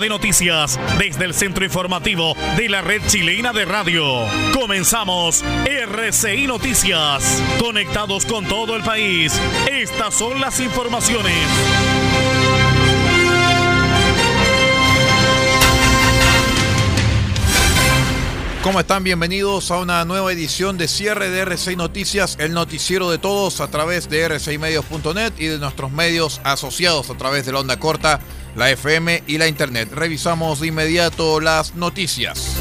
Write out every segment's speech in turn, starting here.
De noticias desde el centro informativo de la red chilena de radio. Comenzamos RCI Noticias. Conectados con todo el país. Estas son las informaciones. ¿Cómo están? Bienvenidos a una nueva edición de cierre de RCI Noticias, el noticiero de todos a través de rcimedios.net y de nuestros medios asociados a través de la onda corta la FM y la Internet. Revisamos de inmediato las noticias.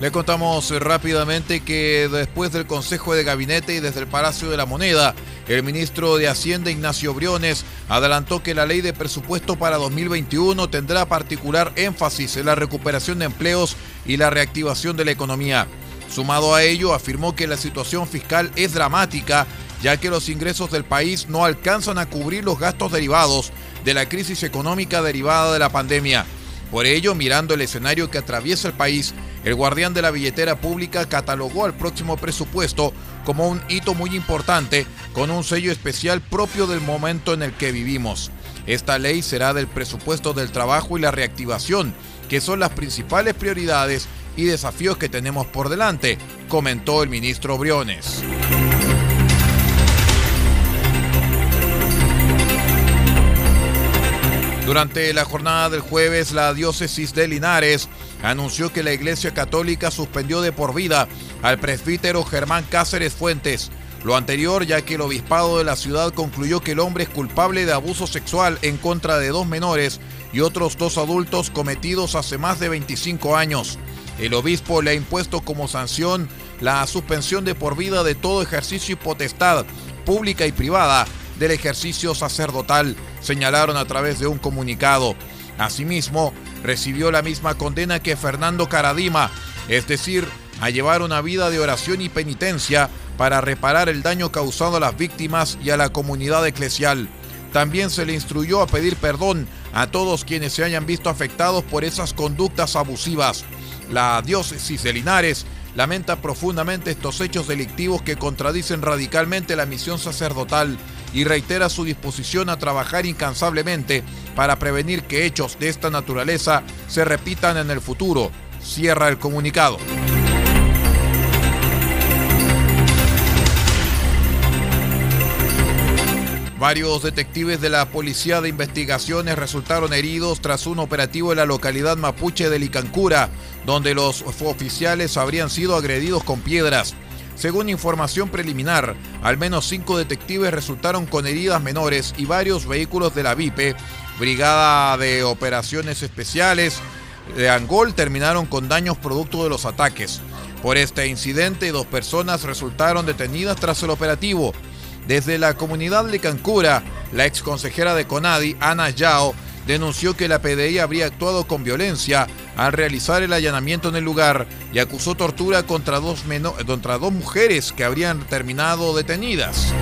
Le contamos rápidamente que después del Consejo de Gabinete y desde el Palacio de la Moneda, el ministro de Hacienda Ignacio Briones adelantó que la ley de presupuesto para 2021 tendrá particular énfasis en la recuperación de empleos y la reactivación de la economía. Sumado a ello, afirmó que la situación fiscal es dramática ya que los ingresos del país no alcanzan a cubrir los gastos derivados de la crisis económica derivada de la pandemia. Por ello, mirando el escenario que atraviesa el país, el guardián de la billetera pública catalogó al próximo presupuesto como un hito muy importante, con un sello especial propio del momento en el que vivimos. Esta ley será del presupuesto del trabajo y la reactivación, que son las principales prioridades y desafíos que tenemos por delante, comentó el ministro Briones. Durante la jornada del jueves, la diócesis de Linares anunció que la Iglesia Católica suspendió de por vida al presbítero Germán Cáceres Fuentes. Lo anterior ya que el obispado de la ciudad concluyó que el hombre es culpable de abuso sexual en contra de dos menores y otros dos adultos cometidos hace más de 25 años. El obispo le ha impuesto como sanción la suspensión de por vida de todo ejercicio y potestad pública y privada del ejercicio sacerdotal, señalaron a través de un comunicado. Asimismo, recibió la misma condena que Fernando Caradima, es decir, a llevar una vida de oración y penitencia para reparar el daño causado a las víctimas y a la comunidad eclesial. También se le instruyó a pedir perdón a todos quienes se hayan visto afectados por esas conductas abusivas. La diócesis de Linares lamenta profundamente estos hechos delictivos que contradicen radicalmente la misión sacerdotal y reitera su disposición a trabajar incansablemente para prevenir que hechos de esta naturaleza se repitan en el futuro. Cierra el comunicado. Varios detectives de la Policía de Investigaciones resultaron heridos tras un operativo en la localidad mapuche de Licancura, donde los oficiales habrían sido agredidos con piedras. Según información preliminar, al menos cinco detectives resultaron con heridas menores y varios vehículos de la VIPE, Brigada de Operaciones Especiales de Angol, terminaron con daños producto de los ataques. Por este incidente, dos personas resultaron detenidas tras el operativo. Desde la comunidad de Cancura, la ex consejera de Conadi, Ana Yao, denunció que la PDI habría actuado con violencia al realizar el allanamiento en el lugar y acusó tortura contra dos, contra dos mujeres que habrían terminado detenidas.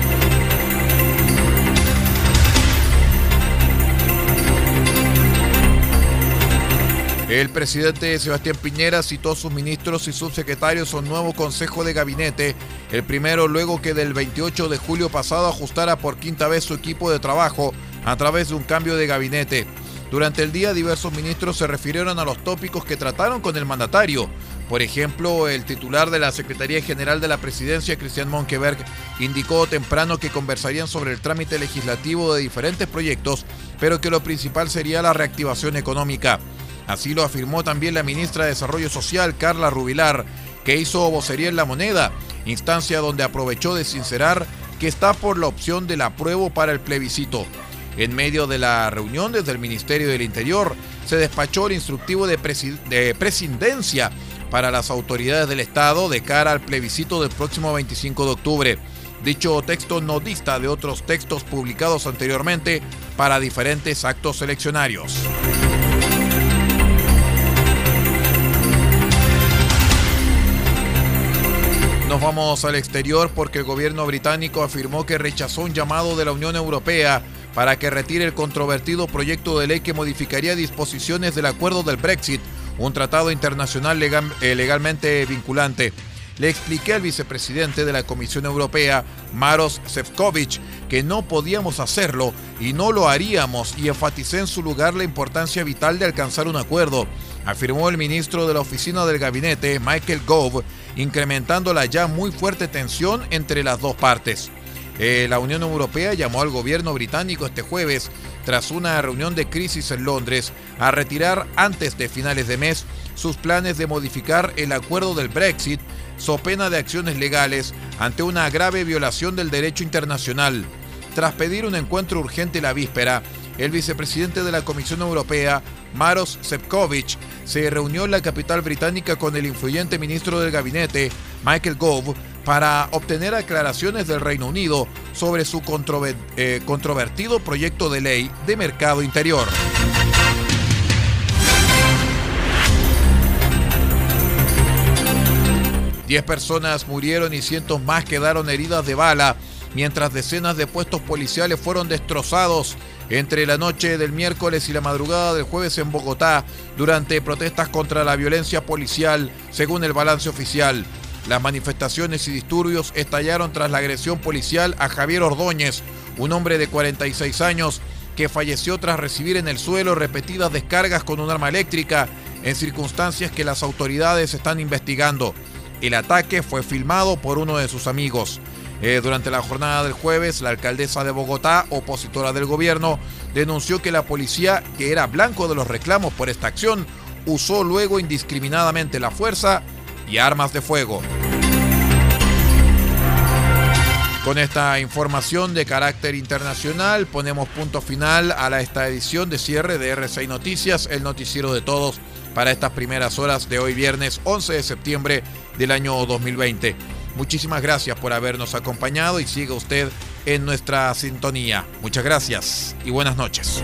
El presidente Sebastián Piñera citó a sus ministros y subsecretarios a un nuevo consejo de gabinete, el primero luego que del 28 de julio pasado ajustara por quinta vez su equipo de trabajo a través de un cambio de gabinete. Durante el día diversos ministros se refirieron a los tópicos que trataron con el mandatario. Por ejemplo, el titular de la Secretaría General de la Presidencia, Cristian Monkeberg, indicó temprano que conversarían sobre el trámite legislativo de diferentes proyectos, pero que lo principal sería la reactivación económica. Así lo afirmó también la ministra de Desarrollo Social, Carla Rubilar, que hizo vocería en la moneda, instancia donde aprovechó de sincerar que está por la opción del apruebo para el plebiscito. En medio de la reunión desde el Ministerio del Interior se despachó el instructivo de, presidencia para las autoridades del Estado de cara al plebiscito del próximo 25 de octubre. Dicho texto no dista de otros textos publicados anteriormente para diferentes actos eleccionarios. Nos vamos al exterior porque el gobierno británico afirmó que rechazó un llamado de la Unión Europea para que retire el controvertido proyecto de ley que modificaría disposiciones del acuerdo del Brexit, un tratado internacional eh, legalmente vinculante. Le expliqué al vicepresidente de la Comisión Europea, Maros Sefcovic, que no podíamos hacerlo y no lo haríamos y enfaticé en su lugar la importancia vital de alcanzar un acuerdo, afirmó el ministro de la Oficina del Gabinete, Michael Gove, incrementando la ya muy fuerte tensión entre las dos partes. Eh, la Unión Europea llamó al gobierno británico este jueves, tras una reunión de crisis en Londres, a retirar antes de finales de mes sus planes de modificar el acuerdo del Brexit, so pena de acciones legales ante una grave violación del derecho internacional. Tras pedir un encuentro urgente la víspera, el vicepresidente de la Comisión Europea, Maros Sefcovic, se reunió en la capital británica con el influyente ministro del gabinete, Michael Gove, para obtener aclaraciones del Reino Unido sobre su eh, controvertido proyecto de ley de mercado interior. Diez personas murieron y cientos más quedaron heridas de bala, mientras decenas de puestos policiales fueron destrozados entre la noche del miércoles y la madrugada del jueves en Bogotá durante protestas contra la violencia policial, según el balance oficial. Las manifestaciones y disturbios estallaron tras la agresión policial a Javier Ordóñez, un hombre de 46 años que falleció tras recibir en el suelo repetidas descargas con un arma eléctrica en circunstancias que las autoridades están investigando. El ataque fue filmado por uno de sus amigos. Eh, durante la jornada del jueves, la alcaldesa de Bogotá, opositora del gobierno, denunció que la policía, que era blanco de los reclamos por esta acción, usó luego indiscriminadamente la fuerza y armas de fuego. Con esta información de carácter internacional ponemos punto final a esta edición de cierre de R6 Noticias, el noticiero de todos para estas primeras horas de hoy viernes 11 de septiembre del año 2020. Muchísimas gracias por habernos acompañado y siga usted en nuestra sintonía. Muchas gracias y buenas noches.